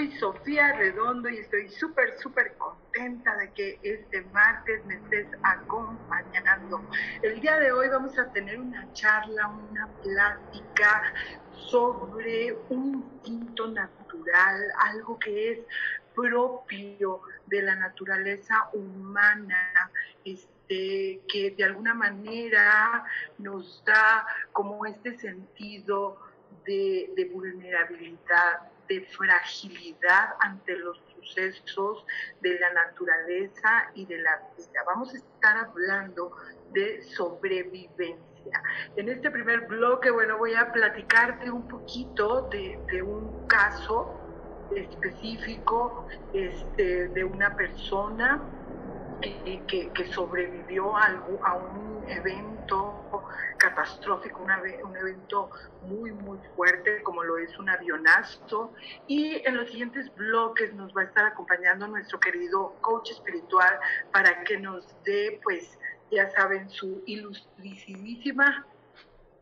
Soy Sofía Redondo y estoy súper, súper contenta de que este martes me estés acompañando. El día de hoy vamos a tener una charla, una plática sobre un instinto natural, algo que es propio de la naturaleza humana, este, que de alguna manera nos da como este sentido de, vulnerabilidad, de fragilidad ante los sucesos de la naturaleza y de la vida. Vamos a estar hablando de sobrevivencia. En este primer bloque, bueno, voy a platicarte un poquito de, un caso específico este, de una persona eh, que, que, sobrevivió a, un evento catastrófico, un evento muy, muy fuerte como lo es un avionazo. Y en los siguientes bloques nos va a estar acompañando nuestro querido coach espiritual para que nos dé, pues, ya saben, su ilustricidísima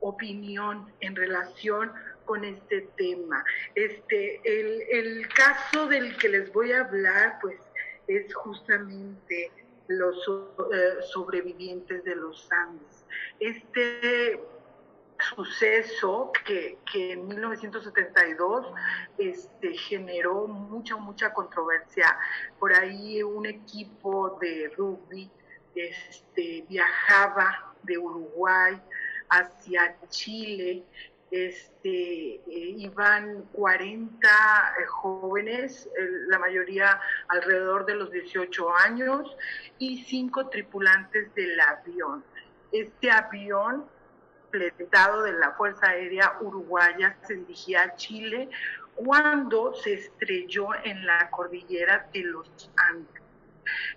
opinión en relación con este tema. Este, el, el caso del que les voy a hablar, pues, es justamente los eh, sobrevivientes de los Andes. Este suceso que, en 1972 este, generó mucha, mucha controversia. Por ahí un equipo de rugby este, viajaba de Uruguay hacia Chile este, eh, iban 40 eh, jóvenes, la mayoría alrededor de los 18 años, y cinco tripulantes del avión. Este avión, pletado de la Fuerza Aérea Uruguaya, se dirigía a Chile cuando se estrelló en la cordillera de los Andes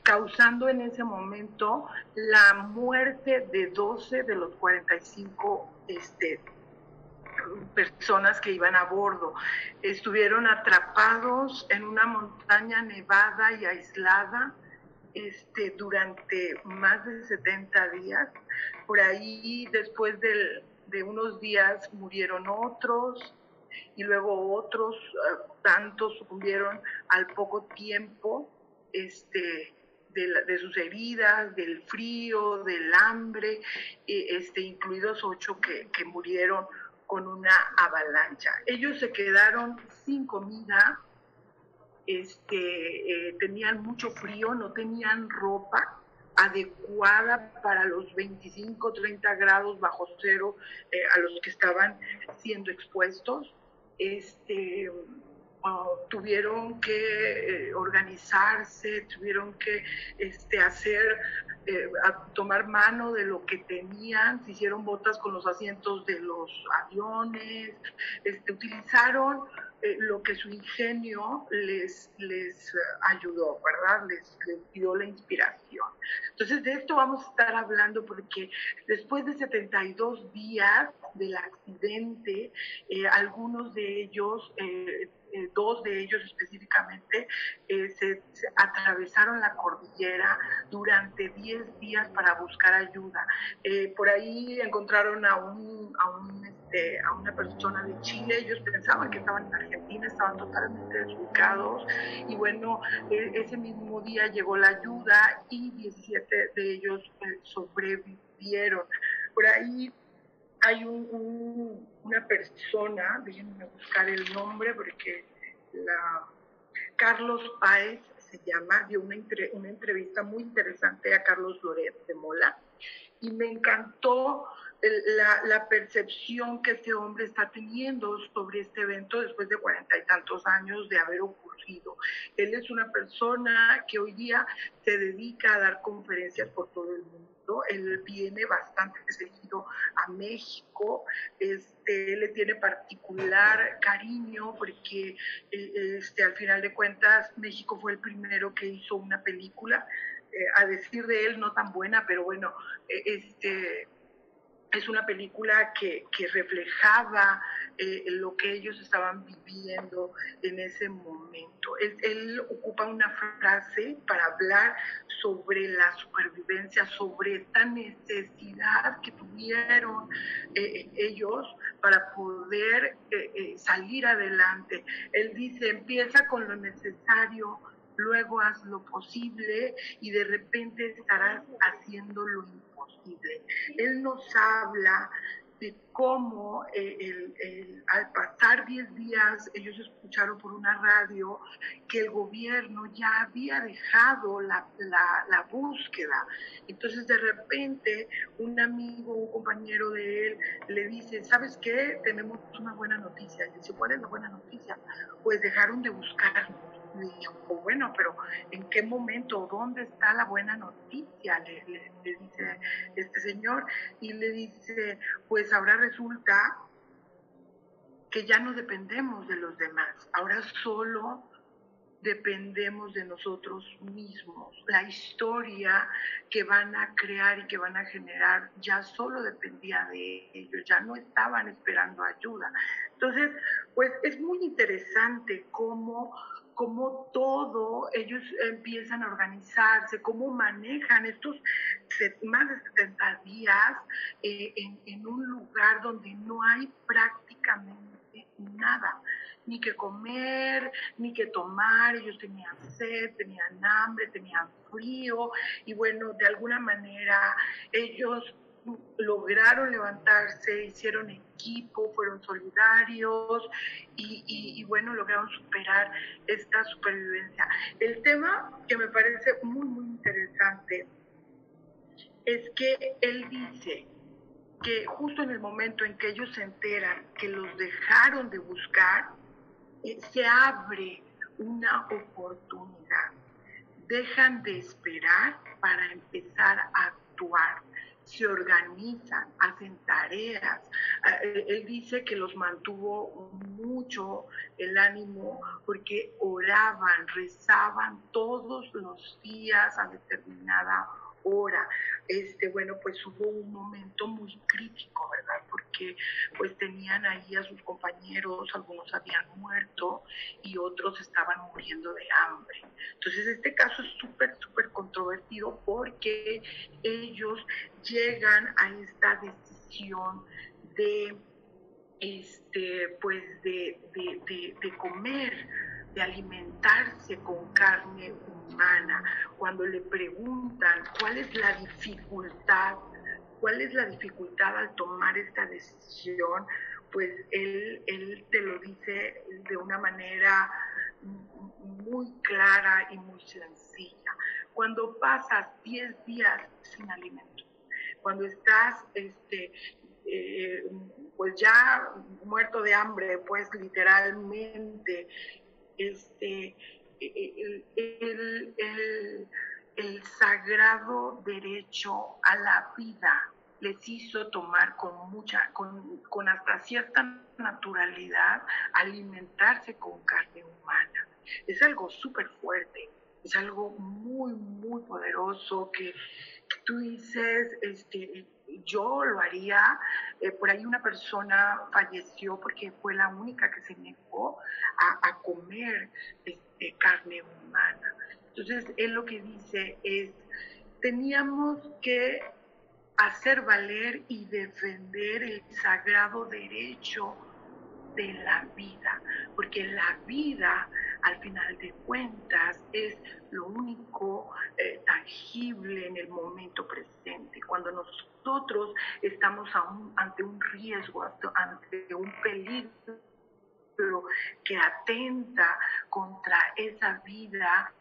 causando en ese momento la muerte de 12 de los 45 este, personas que iban a bordo. Estuvieron atrapados en una montaña nevada y aislada este, durante más de 70 días. Por ahí, después de unos días, murieron otros y luego otros eh, tantos sucumbieron al poco tiempo este, de, sus heridas, del frío, del hambre, este, incluidos ocho que, que murieron con una avalancha. Ellos se quedaron sin comida, este, eh, tenían mucho frío, no tenían ropa adecuada para los 25, 30 grados bajo cero eh, a los que estaban siendo expuestos. Este, tuvieron que eh, organizarse, tuvieron que este, hacer, eh, tomar mano de lo que tenían, se hicieron botas con los asientos de los aviones, este, utilizaron eh, lo que su ingenio les, les ayudó, ¿verdad? Les, dio la inspiración. Entonces, de esto vamos a estar hablando porque después de 72 días del accidente, algunos de ellos eh, dos de ellos específicamente, eh, se, atravesaron la cordillera durante 10 días para buscar ayuda. Eh, por ahí encontraron a, un, a, un, este, a una persona de Chile, ellos pensaban que estaban en Argentina, estaban totalmente desubicados y bueno, ese mismo día llegó la ayuda y 17 de ellos sobrevivieron. Por ahí hay una persona, déjenme buscar el nombre porque la Carlos Páez se llama, dio una, una entrevista muy interesante a Carlos Loret de Mola y me encantó la, la, percepción que este hombre está teniendo sobre este evento después de cuarenta y tantos años de haber ocurrido. Él es una persona que hoy día se dedica a dar conferencias por todo el mundo él viene bastante seguido a México, este, le tiene particular cariño porque eh, este, al final de cuentas México fue el primero que hizo una película, eh, a decir de él no tan buena, pero bueno, eh, este, es una película que, que reflejaba eh, lo que ellos estaban viviendo en ese momento. Él, ocupa una frase para hablar sobre la supervivencia, sobre esta necesidad que tuvieron eh, ellos para poder eh, salir adelante. Él dice, empieza con lo necesario, luego haz lo posible y de repente estarás haciendo lo imposible. Él nos habla de cómo eh, al pasar 10 días ellos escucharon por una radio que el gobierno ya había dejado la, búsqueda. Entonces de repente un amigo, un compañero de él le dice, ¿sabes qué? Tenemos una buena noticia. Y dice, ¿cuál es la buena noticia? Pues dejaron de buscarnos dijo, bueno, pero ¿en qué momento? ¿Dónde está la buena noticia? Le, dice este señor y le dice, pues ahora resulta que ya no dependemos de los demás, ahora solo dependemos de nosotros mismos. La historia que van a crear y que van a generar ya solo dependía de ellos, ya no estaban esperando ayuda. Entonces, pues es muy interesante cómo cómo todo, ellos empiezan a organizarse, cómo manejan estos más de 70 días eh, en, un lugar donde no hay prácticamente nada, ni que comer, ni que tomar, ellos tenían sed, tenían hambre, tenían frío, y bueno, de alguna manera ellos lograron levantarse, hicieron equipo, fueron solidarios y, bueno, lograron superar esta supervivencia. El tema que me parece muy, muy interesante es que él dice que justo en el momento en que ellos se enteran que los dejaron de buscar, eh, se abre una oportunidad. Dejan de esperar para empezar a actuar se organizan, hacen tareas. Ah, él dice que los mantuvo mucho el ánimo porque oraban, rezaban todos los días a determinada hora. Este, bueno, pues hubo un momento muy crítico, ¿verdad? Porque pues tenían ahí a sus compañeros, algunos habían muerto y otros estaban muriendo de hambre. Entonces este caso es súper, súper controvertido porque ellos llegan a esta decisión de este pues de, de, de comer de alimentarse con carne humana, cuando le preguntan cuál es la dificultad, cuál es la dificultad al tomar esta decisión, pues él, él te lo dice de una manera muy clara y muy sencilla. Cuando pasas 10 días sin alimento, cuando estás este, eh, pues ya muerto de hambre, pues literalmente, este, el, sagrado derecho a la vida les hizo tomar con mucha, con, con hasta cierta naturalidad, alimentarse con carne humana. Es algo súper fuerte, es algo muy, muy poderoso que, tú dices, este, yo lo haría. Eh, por ahí una persona falleció porque fue la única que se negó a, comer este, carne humana. Entonces, él lo que dice es, teníamos que hacer valer y defender el sagrado derecho de la vida, porque la vida al final de cuentas es lo único eh, tangible en el momento presente. Cuando nosotros estamos ante un riesgo, ante un peligro que atenta contra esa vida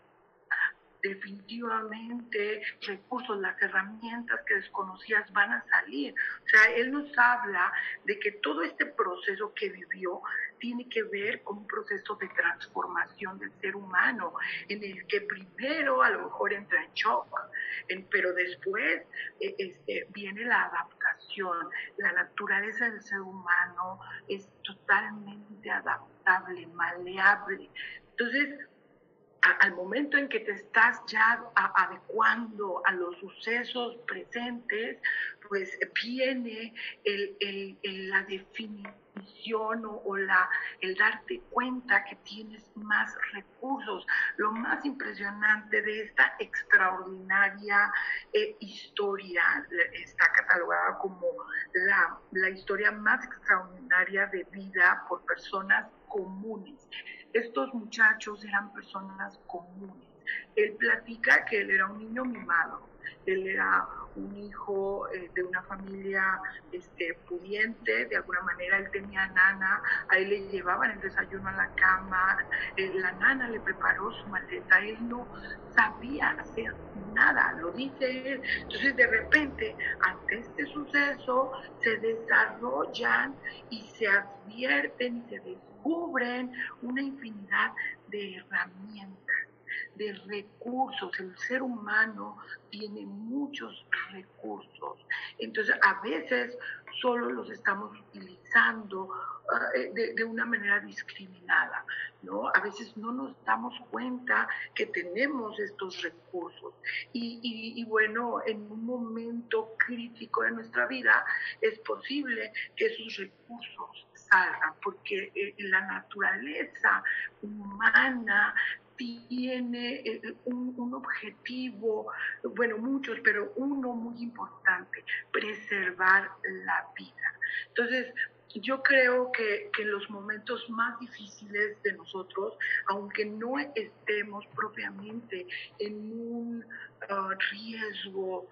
definitivamente recursos, las herramientas que desconocías van a salir. O sea, él nos habla de que todo este proceso que vivió tiene que ver con un proceso de transformación del ser humano, en el que primero a lo mejor entra en shock, pero después e, este, viene la adaptación. La naturaleza del ser humano es totalmente adaptable, maleable. Entonces, al momento en que te estás ya adecuando a los sucesos presentes, pues viene la definición o, la, el darte cuenta que tienes más recursos. Lo más impresionante de esta extraordinaria eh, historia está catalogada como la, la historia más extraordinaria de vida por personas comunes estos muchachos eran personas comunes. Él platica que él era un niño mimado, él era un hijo eh, de una familia este, pudiente, de alguna manera él tenía nana, a él le llevaban el desayuno a la cama, eh, la nana le preparó su maleta, él no sabía hacer nada, lo dice él. Entonces de repente, ante este suceso, se desarrollan y se advierten y se descubren una infinidad de herramientas de recursos. El ser humano tiene muchos recursos. Entonces, a veces solo los estamos utilizando ah, eh, de, una manera discriminada, ¿no? A veces no nos damos cuenta que tenemos estos recursos. Y, bueno, en un momento crítico de nuestra vida es posible que esos recursos porque eh, la naturaleza humana tiene eh, un, un, objetivo, bueno, muchos, pero uno muy importante, preservar la vida. Entonces, yo creo que, que, los momentos más difíciles de nosotros, aunque no estemos propiamente en un uh, riesgo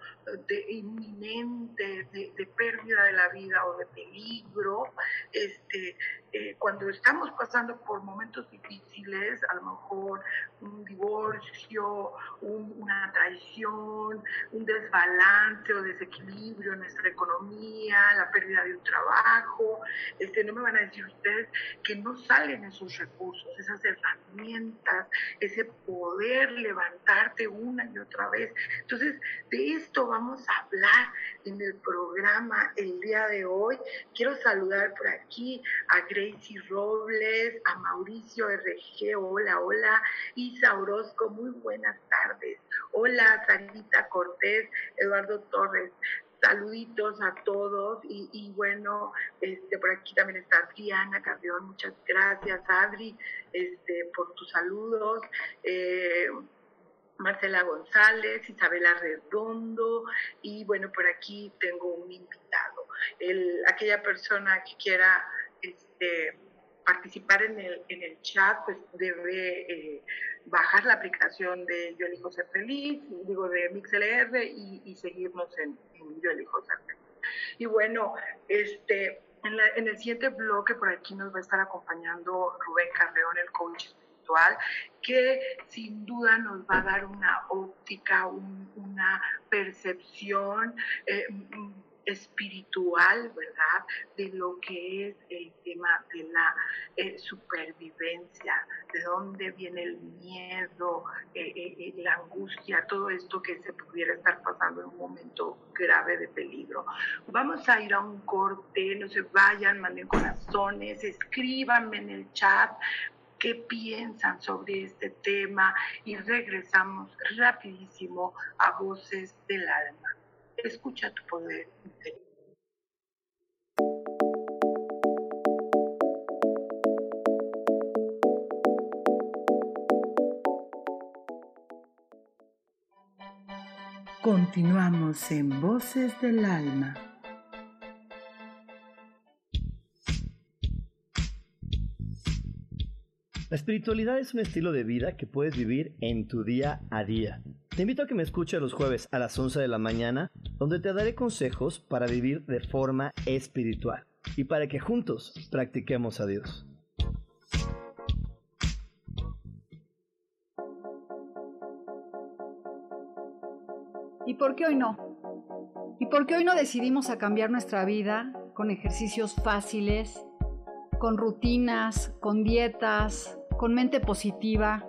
de inminente de, de, pérdida de la vida o de peligro, este, eh, cuando estamos pasando por momentos difíciles, a lo mejor un divorcio, una traición, un desbalance o desequilibrio en nuestra economía, la pérdida de un trabajo, este, no me van a decir ustedes que no salen esos recursos, esas herramientas, ese poder levantarte una y otra vez. Entonces, de esto vamos a hablar en el programa el día de hoy. Quiero saludar por aquí a Gracie Robles, a Mauricio RG, hola, hola, Isa Orozco, muy buenas tardes. Hola, Sarita Cortés, Eduardo Torres saluditos a todos y, bueno, este, por aquí también está Adriana Carrión, muchas gracias Adri este, por tus saludos. Eh, Marcela González, Isabela Redondo y bueno, por aquí tengo un invitado. El, aquella persona que quiera participar en el, en el chat, pues debe eh, bajar la aplicación de Yo Elijo Ser Feliz, digo de MixLR y, y seguirnos en, Yo Elijo Ser Feliz. Y bueno, este, en, en, el siguiente bloque por aquí nos va a estar acompañando Rubén Carreón, el coach que sin duda nos va a dar una óptica, una percepción eh, espiritual, ¿verdad? De lo que es el tema de la eh, supervivencia, de dónde viene el miedo, eh, la angustia, todo esto que se pudiera estar pasando en un momento grave de peligro. Vamos a ir a un corte, no se vayan, manden corazones, escríbanme en el chat qué piensan sobre este tema y regresamos rapidísimo a Voces del Alma. Escucha tu poder interior. Continuamos en Voces del Alma. La espiritualidad es un estilo de vida que puedes vivir en tu día a día. Te invito a que me escuches los jueves a las 11 de la mañana, donde te daré consejos para vivir de forma espiritual y para que juntos practiquemos a Dios. ¿Y por qué hoy no? ¿Y por qué hoy no decidimos a cambiar nuestra vida con ejercicios fáciles, con rutinas, con dietas, con mente positiva?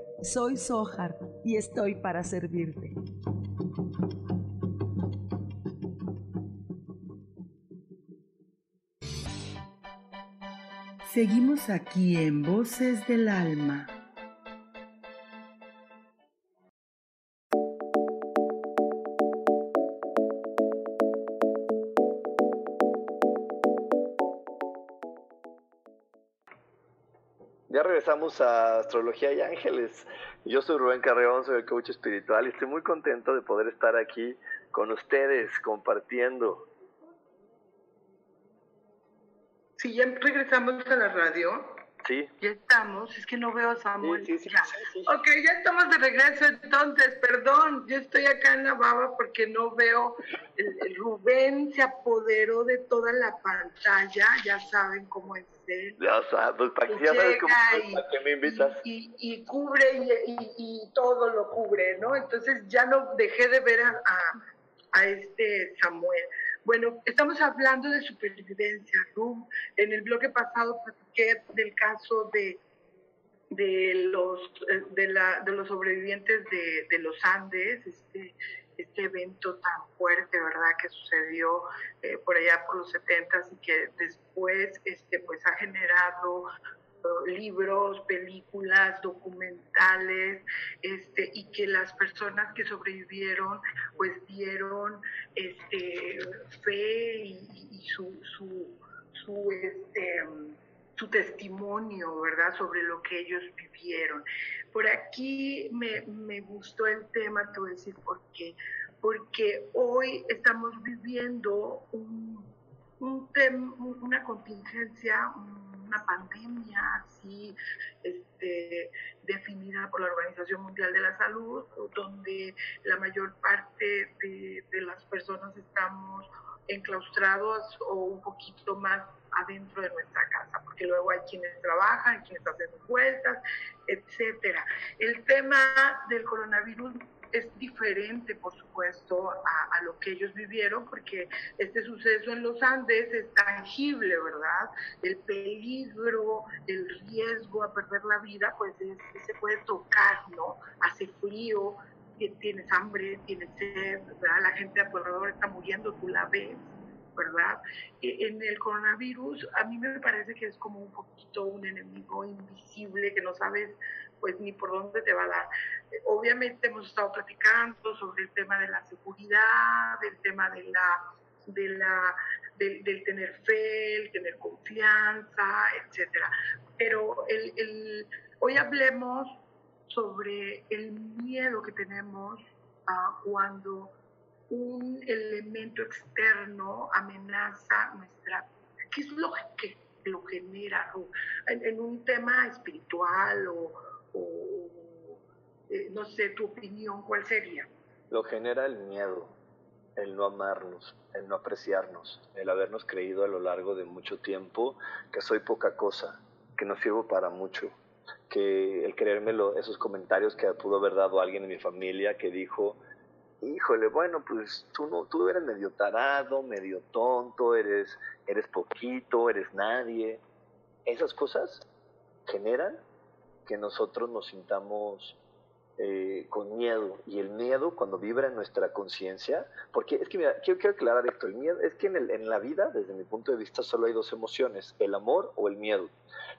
Soy Sohar y estoy para servirte. Seguimos aquí en Voces del Alma. Regresamos a Astrología y Ángeles. Yo soy Rubén Carreón, soy el coach espiritual y estoy muy contento de poder estar aquí con ustedes compartiendo Sí, ya regresamos a la radio. Sí. Ya estamos, es que no veo a Samuel. Sí, sí, ya. Ok, ya estamos de regreso entonces, perdón, yo estoy acá en la baba porque no veo, el, Rubén se apoderó de toda la pantalla, ya saben cómo es él. Ya sabes, ¿para qué, ya sabes cómo es, ¿para me invitas? Y, y, cubre y, y, todo lo cubre, ¿no? Entonces ya no dejé de ver a, a, a este Samuel. Bueno, estamos hablando de supervivencia, ¿no? En el bloque pasado del caso de, de, los, eh, de, la, de los sobrevivientes de, de los Andes, este, este evento tan fuerte, ¿verdad?, que sucedió eh, por allá por los 70 y que después este, pues, ha generado libros, películas, documentales, este, y que las personas que sobrevivieron pues dieron este, fe y, su, su, su, este, su testimonio, ¿verdad?, sobre lo que ellos vivieron. Por aquí me, me gustó el tema, te decir por qué. Porque hoy estamos viviendo un, un una contingencia, una pandemia así este, definida por la Organización Mundial de la Salud, donde la mayor parte de, de las personas estamos enclaustrados o un poquito más adentro de nuestra casa, porque luego hay quienes trabajan, quienes hacen vueltas, etcétera. El tema del coronavirus es diferente, por supuesto, a, lo que ellos vivieron, porque este suceso en los Andes es tangible, ¿verdad? El peligro, el riesgo a perder la vida, pues se puede tocar, ¿no? Hace frío, tienes hambre, tienes sed, ¿verdad? La gente a alrededor está muriendo, tú la ves. ¿verdad? E, en el coronavirus a mí me parece que es como un poquito un enemigo invisible que no sabes pues ni por dónde te va a dar. Obviamente hemos estado platicando sobre el tema de la seguridad, el tema de la, de la, del, tener fe, el tener confianza, etcétera. Pero el, el, hoy hablemos sobre el miedo que tenemos cuando un elemento externo amenaza nuestra ¿Qué es lo que lo genera? en, un tema espiritual o, eh, no sé, tu opinión, ¿cuál sería? Lo genera el miedo, el no amarnos, el no apreciarnos, el habernos creído a lo largo de mucho tiempo que soy poca cosa, que no sirvo para mucho, que el creérmelo, esos comentarios que pudo haber dado alguien en mi familia que dijo, híjole, bueno, pues tú no, tú eres medio tarado, medio tonto, eres, eres poquito, eres nadie. Esas cosas generan que nosotros nos sintamos eh, con miedo. Y el miedo, cuando vibra en nuestra conciencia, porque es que, mira, quiero, quiero, aclarar esto, el miedo, es que en, el, en la vida, desde mi punto de vista, solo hay dos emociones, el amor o el miedo.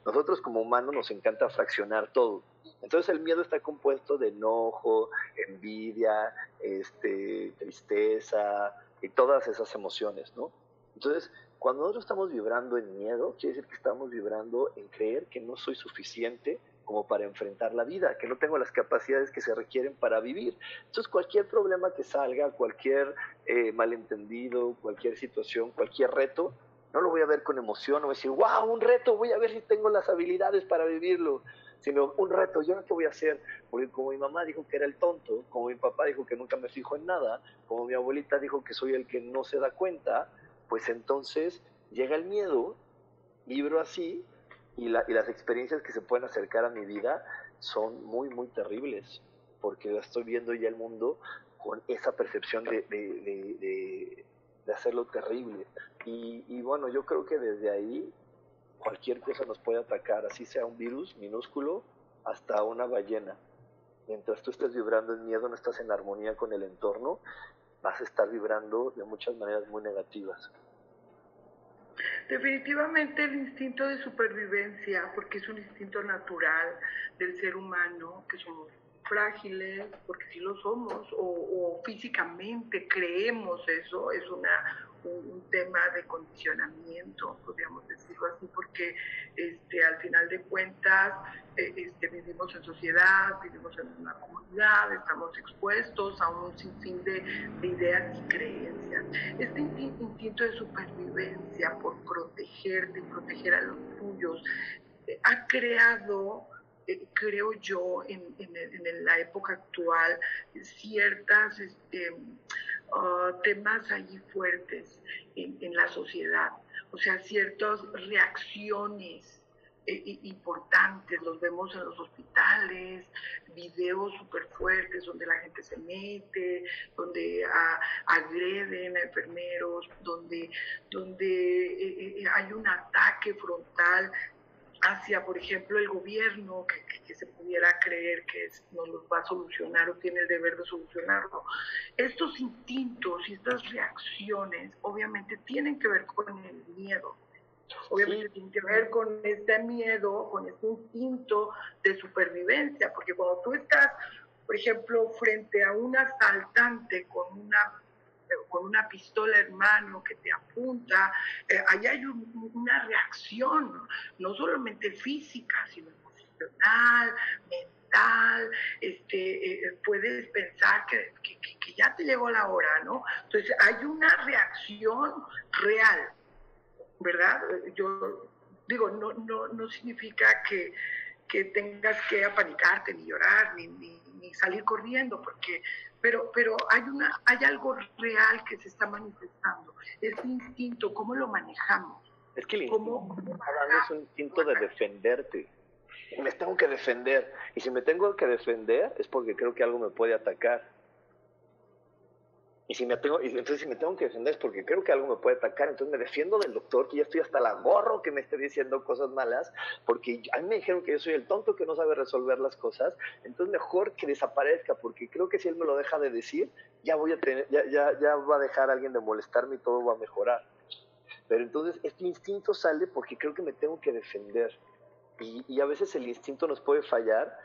Nosotros como humanos nos encanta fraccionar todo. Entonces el miedo está compuesto de enojo, envidia, este, tristeza y todas esas emociones, ¿no? Entonces, cuando nosotros estamos vibrando en miedo, quiere decir que estamos vibrando en creer que no soy suficiente como para enfrentar la vida, que no tengo las capacidades que se requieren para vivir. Entonces, cualquier problema que salga, cualquier eh, malentendido, cualquier situación, cualquier reto, no lo voy a ver con emoción, no voy a decir, wow, un reto, voy a ver si tengo las habilidades para vivirlo sino un reto, ¿yo qué voy a hacer? Porque como mi mamá dijo que era el tonto, como mi papá dijo que nunca me fijo en nada, como mi abuelita dijo que soy el que no se da cuenta, pues entonces llega el miedo, vibro así, y, la, y las experiencias que se pueden acercar a mi vida son muy, muy terribles, porque estoy viendo ya el mundo con esa percepción de, de, de, hacerlo terrible. Y, y bueno, yo creo que desde ahí cualquier cosa nos puede atacar, así sea un virus minúsculo hasta una ballena. Mientras tú estés vibrando en miedo, no estás en armonía con el entorno, vas a estar vibrando de muchas maneras muy negativas. Definitivamente el instinto de supervivencia, porque es un instinto natural del ser humano, que somos frágiles, porque sí lo somos, o, o físicamente creemos eso, es una, un, tema de condicionamiento, podríamos decirlo así, porque este, al final de cuentas eh, este, vivimos en sociedad, vivimos en una comunidad, estamos expuestos a un sinfín de, ideas y creencias. Este instinto de supervivencia por protegerte y proteger a los tuyos eh, ha creado eh, creo yo, en, en, la época actual, ciertas este, uh, temas allí fuertes en, la sociedad, o sea, ciertas reacciones eh, importantes, los vemos en los hospitales, videos súper fuertes donde la gente se mete, donde ah, agreden a enfermeros, donde, donde eh, hay un ataque frontal hacia, por ejemplo, el gobierno, que, se pudiera creer que nos los va a solucionar o tiene el deber de solucionarlo. Estos instintos y estas reacciones obviamente tienen que ver con el miedo. Obviamente tienen que ver con este miedo, con este instinto de supervivencia, porque cuando tú estás, por ejemplo, frente a un asaltante con una con una pistola en mano que te apunta, eh, ahí hay una reacción, no solamente física, sino emocional, mental, este, eh, puedes pensar que, que, ya te llegó la hora, ¿no? Entonces hay una reacción real, ¿verdad? Yo digo, no, no, no significa que, que tengas que apanicarte, ni llorar, ni, ni, ni salir corriendo, porque pero, pero hay, una, hay algo real que se está manifestando. Ese instinto, ¿cómo lo manejamos? Es que el instinto es un instinto de defenderte. Me tengo que defender. Y si me tengo que defender es porque creo que algo me puede atacar. Y si me tengo, entonces si me tengo que defender es porque creo que algo me puede atacar, entonces me defiendo del doctor, que ya estoy hasta la gorro que me esté diciendo cosas malas, porque a mí me dijeron que yo soy el tonto que no sabe resolver las cosas, entonces mejor que desaparezca, porque creo que si él me lo deja de decir, ya voy a tener, ya, ya, ya va a dejar a alguien de molestarme y todo va a mejorar. Pero entonces este instinto sale porque creo que me tengo que defender. Y, a veces el instinto nos puede fallar,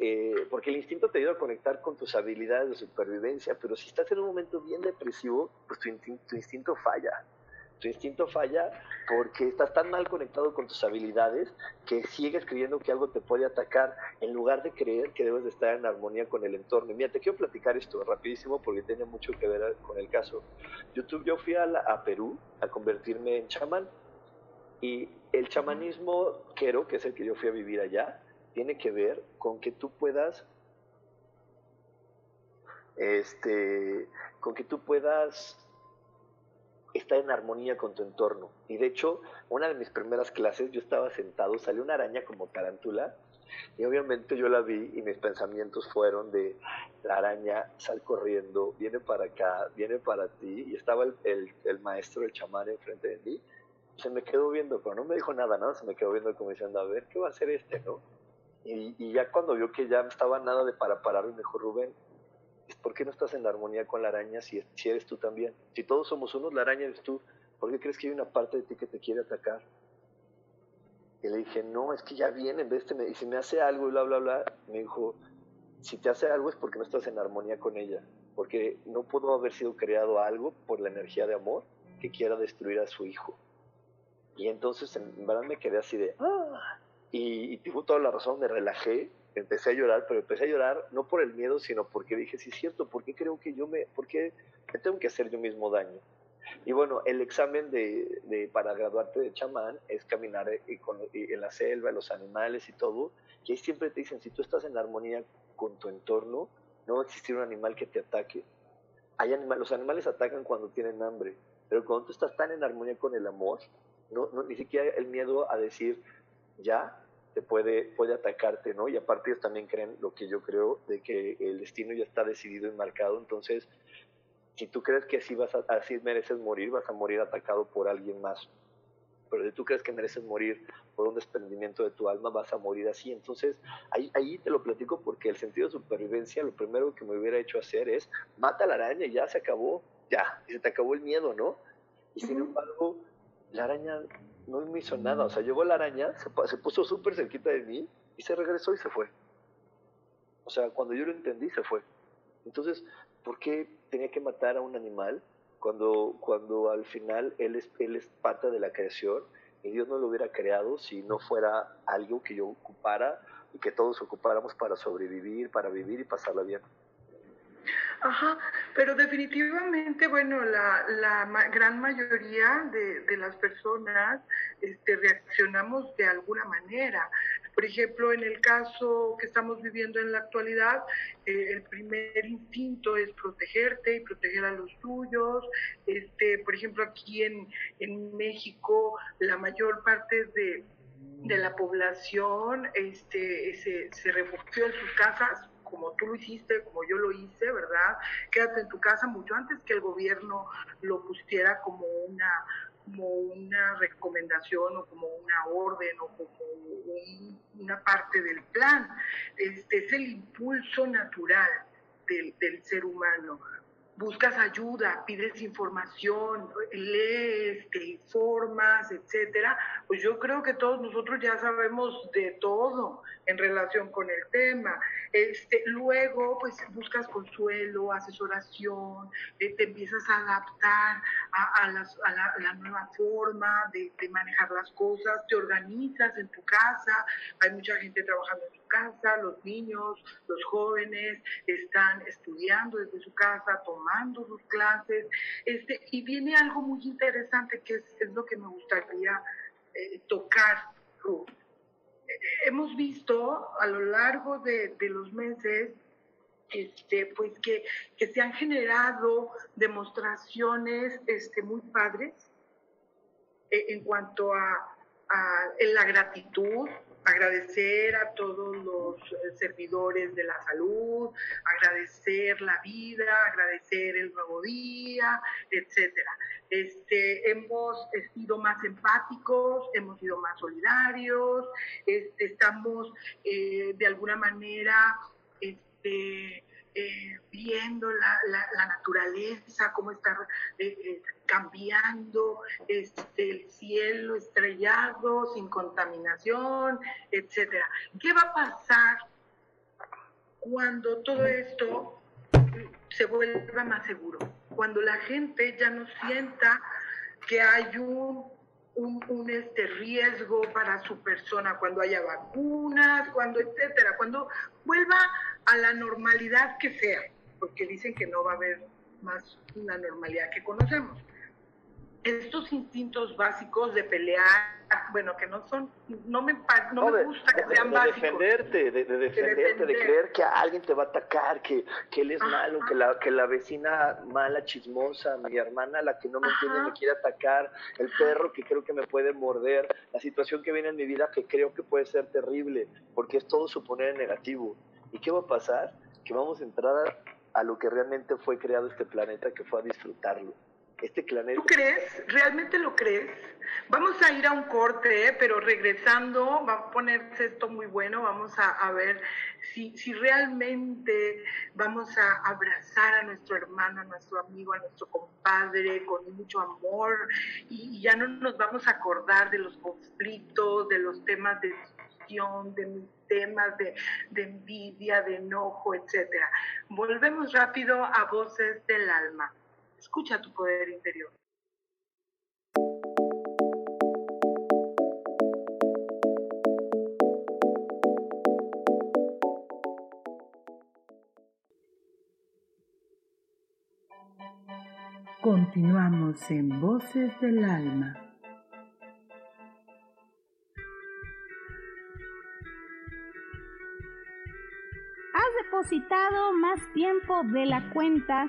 eh, porque el instinto te ayuda a conectar con tus habilidades de supervivencia, pero si estás en un momento bien depresivo, pues tu instinto falla tu instinto falla porque estás tan mal conectado con tus habilidades que sigues creyendo que algo te puede atacar en lugar de creer que debes de estar en armonía con el entorno. Y mira, te quiero platicar esto rapidísimo porque tiene mucho que ver con el caso. YouTube, yo fui a, a Perú a convertirme en chamán y el chamanismo quero, que es el que yo fui a vivir allá, tiene que ver con que tú puedas este, con que tú puedas está en armonía con tu entorno. Y de hecho, una de mis primeras clases, yo estaba sentado, salió una araña como tarántula, y obviamente yo la vi y mis pensamientos fueron de, la araña, sal corriendo, viene para acá, viene para ti, y estaba el, el, maestro, el chamán enfrente de mí, se me quedó viendo, pero no me dijo nada, ¿no? Se me quedó viendo como diciendo, a ver, ¿qué va a hacer este, no? Y, y ya cuando vio que ya estaba nada de para parar, me dijo, Rubén, ¿por qué no estás en armonía con la araña si, si eres tú también? Si todos somos unos, la araña eres tú. ¿Por qué crees que hay una parte de ti que te quiere atacar? Y le dije, no, es que ya viene, en vez de, y si me hace algo y bla, bla, bla, me dijo, si te hace algo es porque no estás en armonía con ella, porque no pudo haber sido creado algo por la energía de amor que quiera destruir a su hijo. Y entonces, en verdad, me quedé así de, ah, y, y tuvo toda la razón, me relajé empecé a llorar, pero empecé a llorar no por el miedo, sino porque dije, sí es cierto, ¿por qué creo que yo me, por qué me tengo que hacer yo mismo daño? Y bueno, el examen de, de para graduarte de chamán es caminar eh, en la selva, los animales y todo, y ahí siempre te dicen, si tú estás en armonía con tu entorno, no va a existir un animal que te ataque. Hay animal, los animales atacan cuando tienen hambre, pero cuando tú estás tan en armonía con el amor, no, no, ni siquiera el miedo a decir, ya, te puede, puede atacarte, ¿no? Y aparte ellos también creen lo que yo creo, de que el destino ya está decidido y marcado, entonces si tú crees que así, vas a, así mereces morir, vas a morir atacado por alguien más. Pero si tú crees que mereces morir por un desprendimiento de tu alma, vas a morir así. Entonces, ahí, ahí te lo platico porque el sentido de supervivencia, lo primero que me hubiera hecho hacer es, mata a la araña y ya se acabó, ya, y se te acabó el miedo, ¿no? Y sin embargo, la araña no me hizo nada. O sea, llegó la araña, se, puso súper cerquita de mí y se regresó y se fue. O sea, cuando yo lo entendí, se fue. Entonces, ¿por qué tenía que matar a un animal cuando, cuando al final él es, él es parte de la creación y Dios no lo hubiera creado si no fuera algo que yo ocupara y que todos ocupáramos para sobrevivir, para vivir y pasarla bien? Ajá, pero definitivamente, bueno, la, la gran mayoría de, de, las personas este, reaccionamos de alguna manera. Por ejemplo, en el caso que estamos viviendo en la actualidad, eh, el primer instinto es protegerte y proteger a los tuyos. Este, por ejemplo, aquí en, en México, la mayor parte de, de la población este, se, se refugió en sus casas como tú lo hiciste, como yo lo hice, ¿verdad? Quédate en tu casa mucho antes que el gobierno lo pusiera como una como una recomendación o como una orden o como una parte del plan. Este es el impulso natural del, del ser humano buscas ayuda, pides información, lees, te informas, etcétera, pues yo creo que todos nosotros ya sabemos de todo en relación con el tema. Este, luego, pues buscas consuelo, asesoración, eh, te empiezas a adaptar a, la, nueva forma de, manejar las cosas, te organizas en tu casa, hay mucha gente trabajando en casa, los niños, los jóvenes están estudiando desde su casa, tomando sus clases, este, y viene algo muy interesante que es, lo que me gustaría eh, tocar, eh, hemos visto a lo largo de, los meses este, pues que, que, se han generado demostraciones este, muy padres eh, en cuanto a, a la gratitud, agradecer a todos los eh, servidores de la salud, agradecer la vida, agradecer el nuevo día, etcétera. Este, hemos sido más empáticos, hemos sido más solidarios, este, estamos eh, de alguna manera este, eh, viendo la, la, naturaleza, cómo está eh, eh, cambiando este, el cielo estrellado, sin contaminación, etcétera. ¿Qué va a pasar cuando todo esto se vuelva más seguro? Cuando la gente ya no sienta que hay un un, este riesgo para su persona cuando haya vacunas, cuando etcétera, cuando vuelva a la normalidad que sea, porque dicen que no va a haber más una normalidad que conocemos estos instintos básicos de pelear, bueno, que no son, no me, no, me gusta que sean básicos. Defenderte, de, defenderte, de, creer que alguien te va a atacar, que, que él es malo, que la, que la vecina mala, chismosa, mi hermana, la que no me entiende, me quiere atacar, el perro que creo que me puede morder, la situación que viene en mi vida que creo que puede ser terrible, porque es todo suponer negativo. ¿Y qué va a pasar? Que vamos a entrar a lo que realmente fue creado este planeta, que fue a disfrutarlo este ¿Tú crees? ¿Realmente lo crees? Vamos a ir a un corte, ¿eh? pero regresando va a ponerse esto muy bueno, vamos a, ver si, realmente vamos a abrazar a nuestro hermano, a nuestro amigo, a nuestro compadre con mucho amor y, ya no nos vamos a acordar de los conflictos, de los temas de discusión, de temas de, de envidia, de enojo, etcétera. Volvemos rápido a Voces del Alma. Escucha tu poder interior. Continuamos en Voces del Alma. Has depositado más tiempo de la cuenta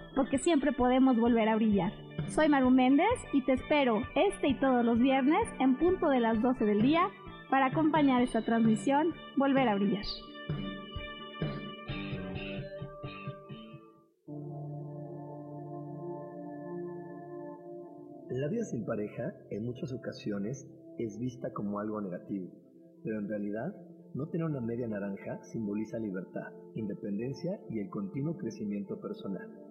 porque siempre podemos volver a brillar. Soy Maru Méndez y te espero este y todos los viernes en punto de las 12 del día para acompañar esta transmisión Volver a Brillar. La vida sin pareja en muchas ocasiones es vista como algo negativo, pero en realidad no tener una media naranja simboliza libertad, independencia y el continuo crecimiento personal.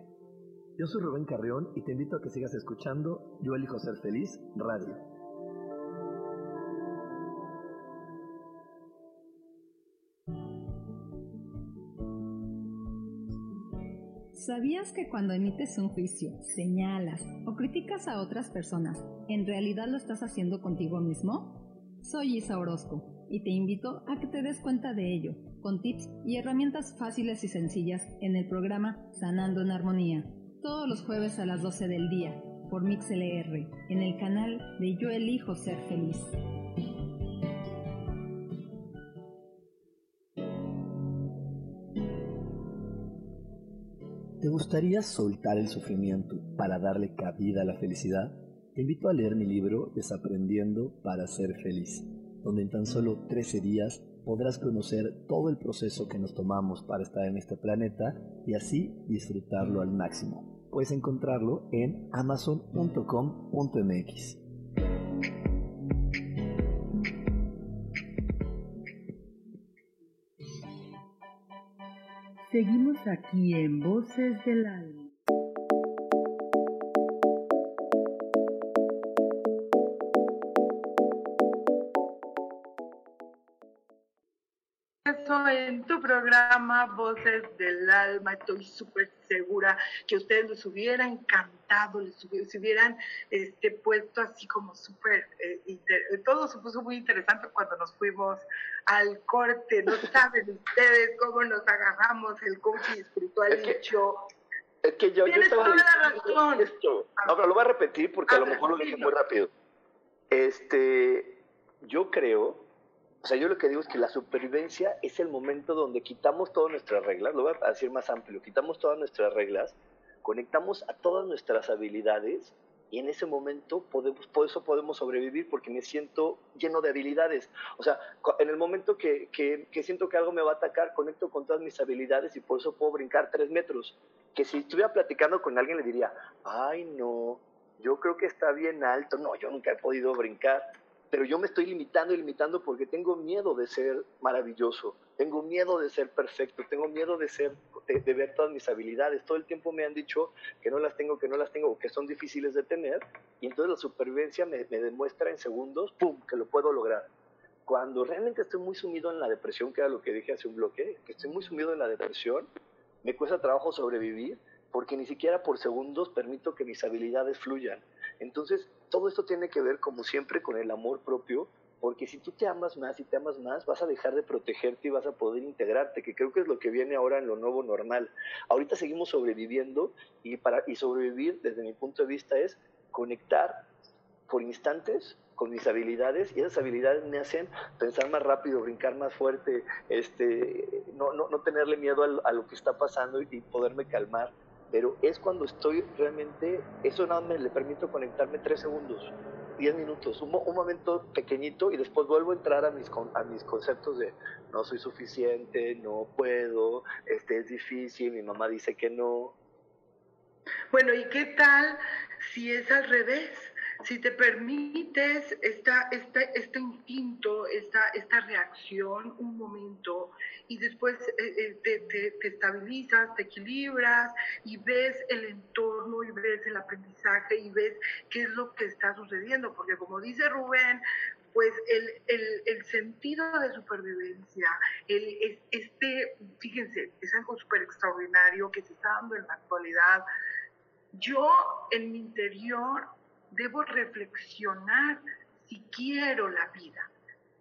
Yo soy Rubén Carrión y te invito a que sigas escuchando Yo elijo ser feliz radio. ¿Sabías que cuando emites un juicio, señalas o criticas a otras personas, en realidad lo estás haciendo contigo mismo? Soy Isa Orozco y te invito a que te des cuenta de ello, con tips y herramientas fáciles y sencillas en el programa Sanando en Armonía todos los jueves a las 12 del día por MixLR en el canal de Yo Elijo Ser Feliz. ¿Te gustaría soltar el sufrimiento para darle cabida a la felicidad? Te invito a leer mi libro Desaprendiendo para ser feliz, donde en tan solo 13 días podrás conocer todo el proceso que nos tomamos para estar en este planeta y así disfrutarlo al máximo puedes encontrarlo en amazon.com.mx. Seguimos aquí en Voces del Alma. en tu programa Voces del Alma. Estoy súper segura que a ustedes les hubiera encantado, les hubiera, se hubieran este, puesto así como súper, eh, todo se puso muy interesante cuando nos fuimos al corte, no saben ustedes cómo nos agarramos el coaching espiritual es y yo. Es que yo, yo estaba toda la razón. Esto, no, pero lo voy a repetir porque a, lo mejor lo dije muy rápido. Este, yo creo o sea, yo lo que digo es que la supervivencia es el momento donde quitamos todas nuestras reglas, lo voy a decir más amplio, quitamos todas nuestras reglas, conectamos a todas nuestras habilidades y en ese momento podemos, por eso podemos sobrevivir porque me siento lleno de habilidades. O sea, en el momento que, que, que, siento que algo me va a atacar, conecto con todas mis habilidades y por eso puedo brincar tres metros. Que si estuviera platicando con alguien le diría, ay no, yo creo que está bien alto. No, yo nunca he podido brincar pero yo me estoy limitando y limitando porque tengo miedo de ser maravilloso, tengo miedo de ser perfecto, tengo miedo de ser de, ver todas mis habilidades. Todo el tiempo me han dicho que no las tengo, que no las tengo, que son difíciles de tener y entonces la supervivencia me, me demuestra en segundos, pum, que lo puedo lograr. Cuando realmente estoy muy sumido en la depresión, que era lo que dije hace un bloque, que estoy muy sumido en la depresión, me cuesta trabajo sobrevivir porque ni siquiera por segundos permito que mis habilidades fluyan. Entonces, todo esto tiene que ver, como siempre, con el amor propio, porque si tú te amas más y te amas más, vas a dejar de protegerte y vas a poder integrarte, que creo que es lo que viene ahora en lo nuevo normal. Ahorita seguimos sobreviviendo y, para, y sobrevivir, desde mi punto de vista, es conectar por instantes con mis habilidades y esas habilidades me hacen pensar más rápido, brincar más fuerte, este, no, no, no tenerle miedo a, a lo que está pasando y poderme calmar pero es cuando estoy realmente, eso nada me le permito conectarme tres segundos, diez minutos, un, un, momento pequeñito y después vuelvo a entrar a mis, a mis conceptos de no soy suficiente, no puedo, este es difícil, mi mamá dice que no. Bueno, ¿y qué tal si es al revés? Si te permites esta, este, este instinto, esta, esta reacción un momento y después eh, eh, te, te, te, estabilizas, te equilibras y ves el entorno y ves el aprendizaje y ves qué es lo que está sucediendo, porque como dice Rubén, pues el, el, el, sentido de supervivencia, el, este, fíjense, es algo súper extraordinario que se está dando en la actualidad. Yo en mi interior debo reflexionar si quiero la vida,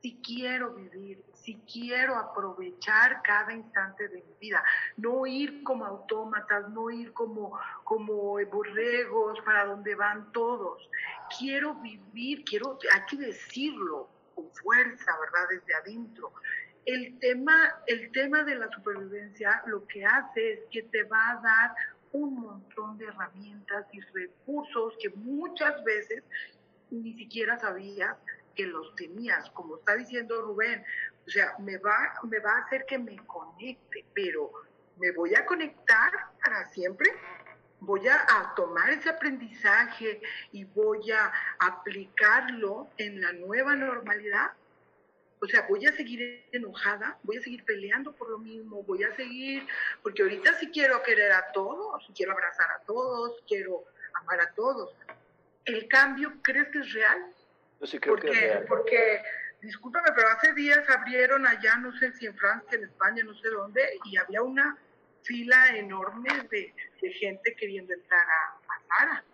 si quiero vivir, si quiero aprovechar cada instante de mi vida, no ir como autómatas, no ir como, como borregos para donde van todos. Quiero vivir, quiero, hay que decirlo con fuerza, ¿verdad? Desde adentro. El tema, el tema de la supervivencia lo que hace es que te va a dar un montón de herramientas y recursos que muchas veces ni siquiera sabías que los tenías, como está diciendo Rubén, o sea, me va, me va a hacer que me conecte, pero me voy a conectar para siempre, voy a, a tomar ese aprendizaje y voy a aplicarlo en la nueva normalidad, o sea, voy a seguir enojada, voy a seguir peleando por lo mismo, voy a seguir, porque ahorita sí quiero querer a todos, quiero abrazar a todos, quiero amar a todos. ¿El cambio crees que es real? Yo sí creo porque, que es real. Porque, discúlpame, pero hace días abrieron allá, no sé si en Francia, en España, no sé dónde, y había una fila enorme de, de gente queriendo entrar a, a Sara.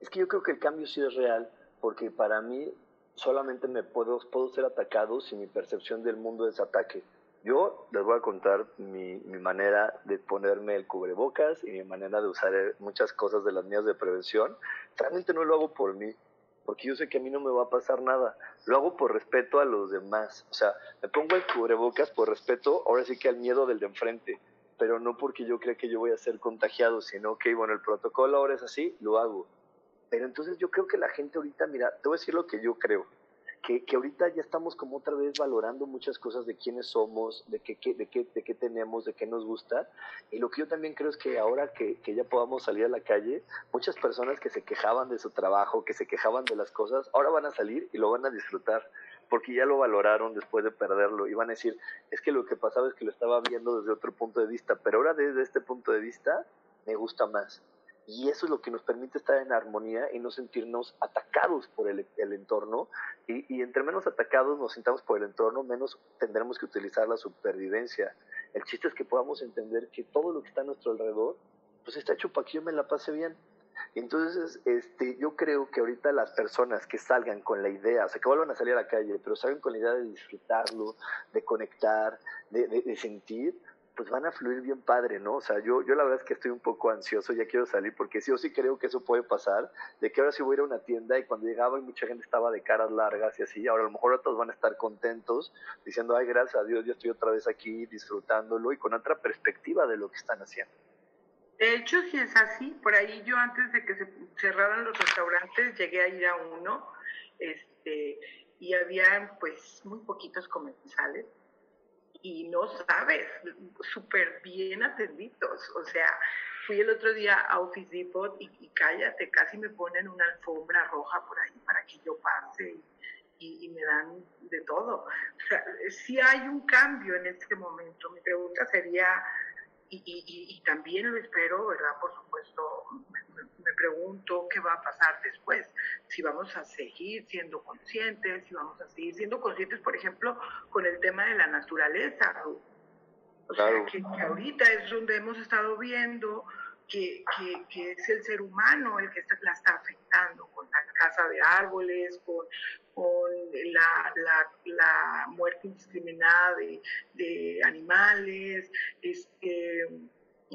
Es que yo creo que el cambio sí es real, porque para mí solamente me puedo, puedo ser atacado si mi percepción del mundo es ataque. Yo les voy a contar mi, mi, manera de ponerme el cubrebocas y mi manera de usar eh, muchas cosas de las mías de prevención. Realmente no lo hago por mí, porque yo sé que a mí no me va a pasar nada. Lo hago por respeto a los demás. O sea, me pongo el cubrebocas por respeto, ahora sí que al miedo del de enfrente, pero no porque yo crea que yo voy a ser contagiado, sino que, bueno, el protocolo ahora es así, lo hago pero entonces yo creo que la gente ahorita, mira, te voy a decir lo que yo creo, que, que ahorita ya estamos como otra vez valorando muchas cosas de quiénes somos, de qué, qué, de, qué, de qué tenemos, de qué nos gusta. Y lo que yo también creo es que ahora que, que ya podamos salir a la calle, muchas personas que se quejaban de su trabajo, que se quejaban de las cosas, ahora van a salir y lo van a disfrutar porque ya lo valoraron después de perderlo y van a decir, es que lo que pasaba es que lo estaba viendo desde otro punto de vista, pero ahora desde este punto de vista me gusta más. Y eso es lo que nos permite estar en armonía y no sentirnos atacados por el, el entorno. Y, y, entre menos atacados nos sintamos por el entorno, menos tendremos que utilizar la supervivencia. El chiste es que podamos entender que todo lo que está a nuestro alrededor pues está hecho para que yo me la pase bien. Entonces, este, yo creo que ahorita las personas que salgan con la idea, o sea, que vuelvan a salir a la calle, pero salgan con la idea de disfrutarlo, de conectar, de, de, de sentir, pues van a fluir bien padre, ¿no? O sea, yo, yo la verdad es que estoy un poco ansioso, ya quiero salir, porque sí o sí creo que eso puede pasar, de que ahora sí voy a ir a una tienda y cuando llegaba y mucha gente estaba de caras largas y así, ahora a lo mejor otros van a estar contentos, diciendo, ay, gracias a Dios, yo estoy otra vez aquí disfrutándolo y con otra perspectiva de lo que están haciendo. De hecho, si es así, por ahí yo antes de que se cerraran los restaurantes llegué a ir a uno, este, y había pues muy poquitos comensales y no sabes, súper bien atendidos. O sea, fui el otro día a Office Depot y, y, cállate, casi me ponen una alfombra roja por ahí para que yo pase y, y, me dan de todo. O sea, sí hay un cambio en este momento. Mi pregunta sería, y, también lo espero, ¿verdad? Por supuesto, pregunto qué va a pasar después. Si vamos a seguir siendo conscientes, si vamos a seguir siendo conscientes, por ejemplo, con el tema de la naturaleza. O sea, que, que ahorita es donde hemos estado viendo que, que, que, es el ser humano el que está, la está afectando con la caza de árboles, con, con la, la, la, muerte indiscriminada de, de animales, este,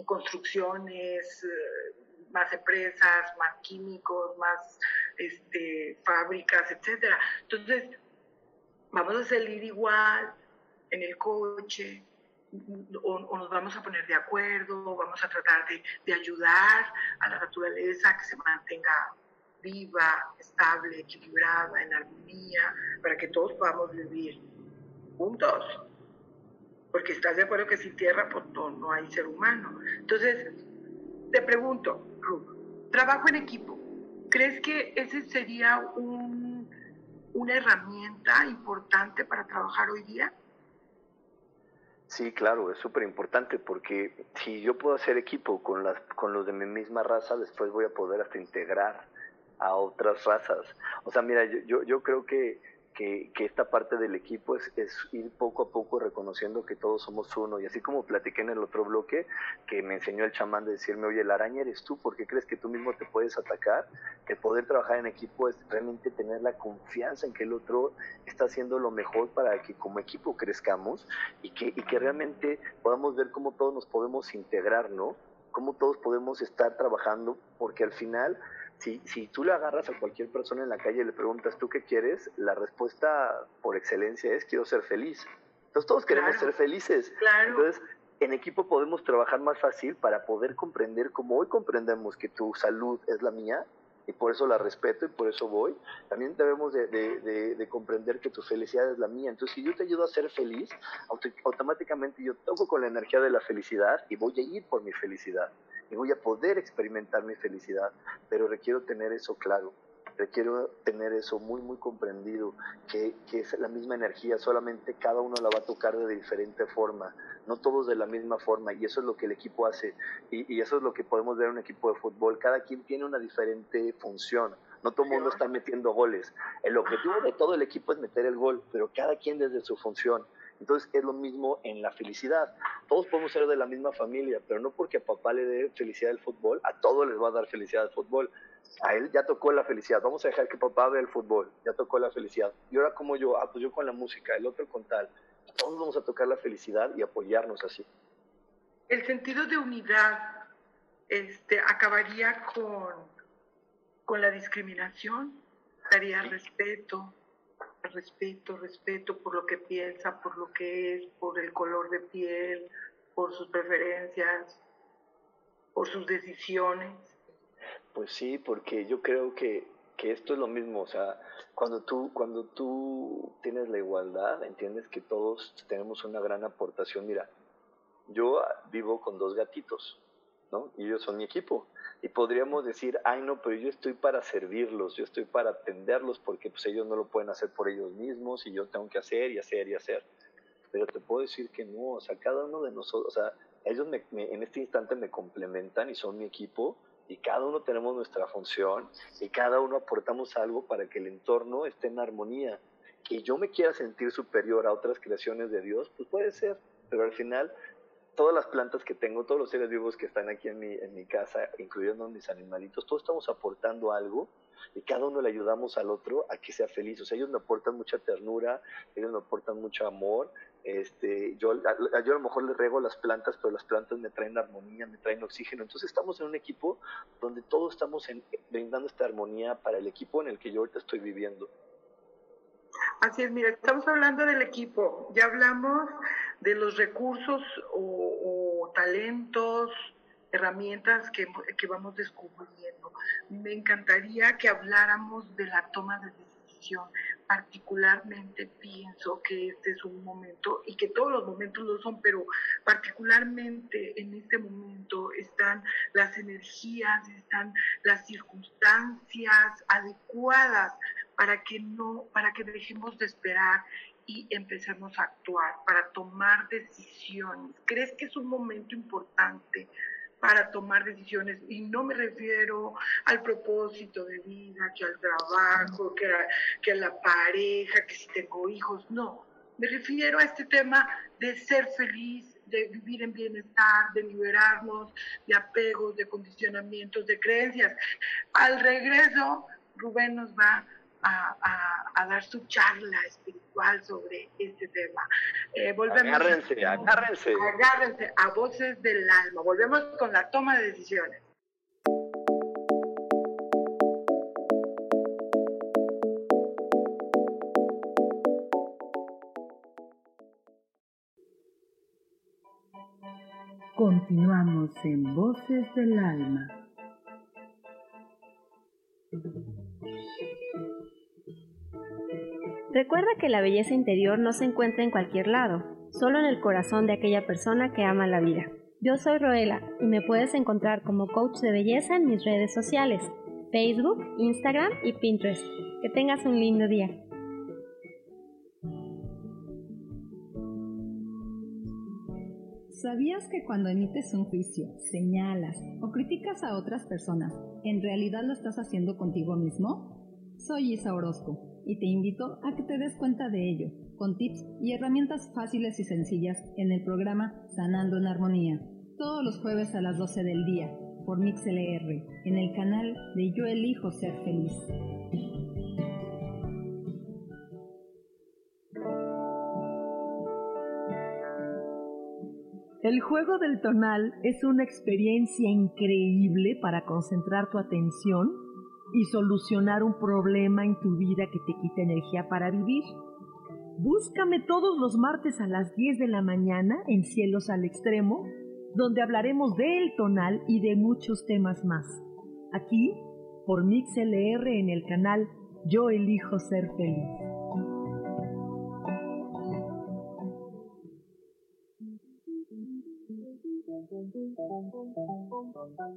construcciones, más empresas, más químicos, más este, fábricas, etcétera. Entonces, vamos a salir igual en el coche, o, nos vamos a poner de acuerdo, vamos a tratar de, ayudar a la naturaleza que se mantenga viva, estable, equilibrada, en armonía, para que todos podamos vivir juntos. Porque estás de acuerdo que sin tierra pues, no, no hay ser humano. Entonces, te pregunto, Ruth, trabajo en equipo. ¿Crees que ese sería un, una herramienta importante para trabajar hoy día? Sí, claro, es súper importante porque si yo puedo hacer equipo con, las, con los de mi misma raza, después voy a poder hasta integrar a otras razas. O sea, mira, yo, yo, yo creo que, que, esta parte del equipo es, es, ir poco a poco reconociendo que todos somos uno. Y así como platiqué en el otro bloque, que me enseñó el chamán de decirme, oye, la araña eres tú, ¿por qué crees que tú mismo te puedes atacar? El poder trabajar en equipo es realmente tener la confianza en que el otro está haciendo lo mejor para que como equipo crezcamos y que, y que realmente podamos ver cómo todos nos podemos integrar, ¿no? Cómo todos podemos estar trabajando, porque al final si, si tú le agarras a cualquier persona en la calle y le preguntas, ¿tú qué quieres? La respuesta por excelencia es, quiero ser feliz. Entonces todos queremos claro. ser felices. Claro. Entonces, en equipo podemos trabajar más fácil para poder comprender, como hoy comprendemos que tu salud es la mía, y por eso la respeto y por eso voy, también debemos de, de, de, de, comprender que tu felicidad es la mía. Entonces, si yo te ayudo a ser feliz, auto automáticamente yo toco con la energía de la felicidad y voy a ir por mi felicidad. Y voy a poder experimentar mi felicidad, pero requiero tener eso claro. Requiero tener eso muy, muy comprendido, que, que es la misma energía, solamente cada uno la va a tocar de diferente forma, no todos de la misma forma, y eso es lo que el equipo hace, y, y eso es lo que podemos ver en un equipo de fútbol, cada quien tiene una diferente función, no todo mundo está metiendo goles, el objetivo de todo el equipo es meter el gol, pero cada quien desde su función, entonces es lo mismo en la felicidad. Todos podemos ser de la misma familia, pero no porque papá le dé felicidad el fútbol, a todos les va a dar felicidad el fútbol. A él ya tocó la felicidad. Vamos a dejar que papá vea el fútbol. Ya tocó la felicidad. Y ahora como yo, ah, pues yo con la música, el otro con tal. Todos vamos a tocar la felicidad y apoyarnos así. El sentido de unidad este, acabaría con, con la discriminación, daría respeto, respeto, respeto por lo que piensa, por lo que es, por el color de piel, por sus preferencias, por sus decisiones. Pues sí, porque yo creo que, que esto es lo mismo, o sea, cuando tú, cuando tú tienes la igualdad, entiendes que todos tenemos una gran aportación. Mira, yo vivo con dos gatitos, ¿no? Y ellos son mi equipo y podríamos decir, ay no, pero yo estoy para servirlos, yo estoy para atenderlos porque pues ellos no lo pueden hacer por ellos mismos y yo tengo que hacer y hacer y hacer. Pero te puedo decir que no, o sea, cada uno de nosotros, o sea, ellos me, en este instante me complementan y son mi equipo y cada uno tenemos nuestra función y cada uno aportamos algo para que el entorno esté en armonía. Que yo me quiera sentir superior a otras creaciones de Dios, pues puede ser, pero al final todas las plantas que tengo, todos los seres vivos que están aquí en mi, en mi casa, incluyendo mis animalitos, todos estamos aportando algo y cada uno le ayudamos al otro a que sea feliz. O sea, ellos me aportan mucha ternura, ellos me aportan mucho amor. Este, yo, a, yo a lo mejor les rego las plantas, pero las plantas me traen armonía, me traen oxígeno. Entonces estamos en un equipo donde todos estamos brindando esta armonía para el equipo en el que yo ahorita estoy viviendo. Así es, mira, estamos hablando del equipo, ya hablamos de los recursos o, talentos, herramientas que, que, vamos descubriendo. Me encantaría que habláramos de la toma de Particularmente pienso que este es un momento, y que todos los momentos lo son, pero particularmente en este momento están las energías, están las circunstancias adecuadas para que no, para que dejemos de esperar y empecemos a actuar, para tomar decisiones. ¿Crees que es un momento importante para tomar decisiones? Y no me refiero al propósito de vida, que al trabajo, que a, que a la pareja, que si tengo hijos, no. Me refiero a este tema de ser feliz, de vivir en bienestar, de liberarnos de apegos, de condicionamientos, de creencias. Al regreso, Rubén nos va a, dar su charla espiritual sobre este tema. Eh, volvemos agárrense, agárrense. Agárrense a voces del alma. Volvemos con la toma de decisiones. Continuamos en Voces del Alma. Recuerda que la belleza interior no se encuentra en cualquier lado, solo en el corazón de aquella persona que ama la vida. Yo soy Roela y me puedes encontrar como coach de belleza en mis redes sociales, Facebook, Instagram y Pinterest. Que tengas un lindo día. ¿Sabías que cuando emites un juicio, señalas o criticas a otras personas, en realidad lo estás haciendo contigo mismo? Soy Isa Orozco y te invito a que te des cuenta de ello, con tips y herramientas fáciles y sencillas en el programa Sanando en Armonía, todos los jueves a las 12 del día, por MixLR, en el canal de Yo Elijo Ser Feliz. El juego del tonal es una experiencia increíble para concentrar tu atención y solucionar un problema en tu vida que te quita energía para vivir. Búscame todos los martes a las 10 de la mañana en Cielos al Extremo, donde hablaremos del tonal y de muchos temas más. Aquí, por MixLR en el canal Yo elijo ser feliz.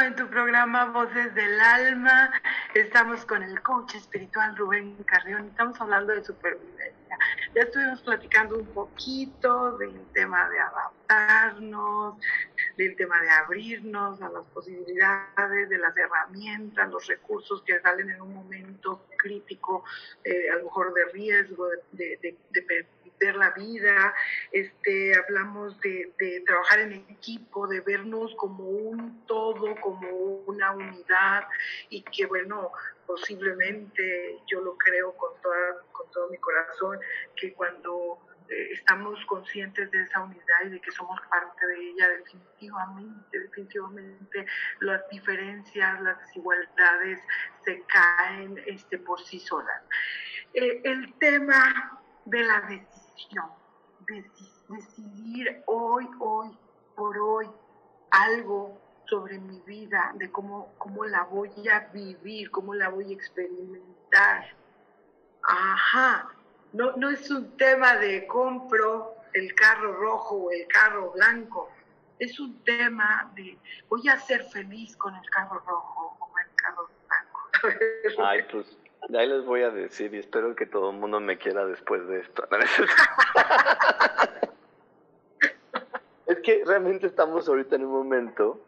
En tu programa Voces del Alma. Estamos con el coach espiritual Rubén Carrión. Estamos hablando de supervivencia. Ya estuvimos platicando un poquito del tema de adaptarnos, del tema de abrirnos a las posibilidades, de las herramientas, los recursos que salen en un momento crítico, eh, a lo mejor de riesgo, de, de, perder la vida. Este, hablamos de, de trabajar en equipo, de vernos como un todo, como una unidad y que bueno, posiblemente yo lo creo con, toda, con todo mi corazón, que cuando eh, estamos conscientes de esa unidad y de que somos parte de ella, definitivamente, definitivamente las diferencias, las desigualdades se caen este, por sí solas. Eh, el tema de la decidir hoy, hoy, por hoy, algo sobre mi vida, de cómo, cómo la voy a vivir, cómo la voy a experimentar. Ajá, no, no es un tema de compro el carro rojo o el carro blanco, es un tema de voy a ser feliz con el carro rojo o el carro blanco. Ay, pues ahí les voy a decir y espero que todo el mundo me quiera después de esto. es que realmente estamos ahorita en un momento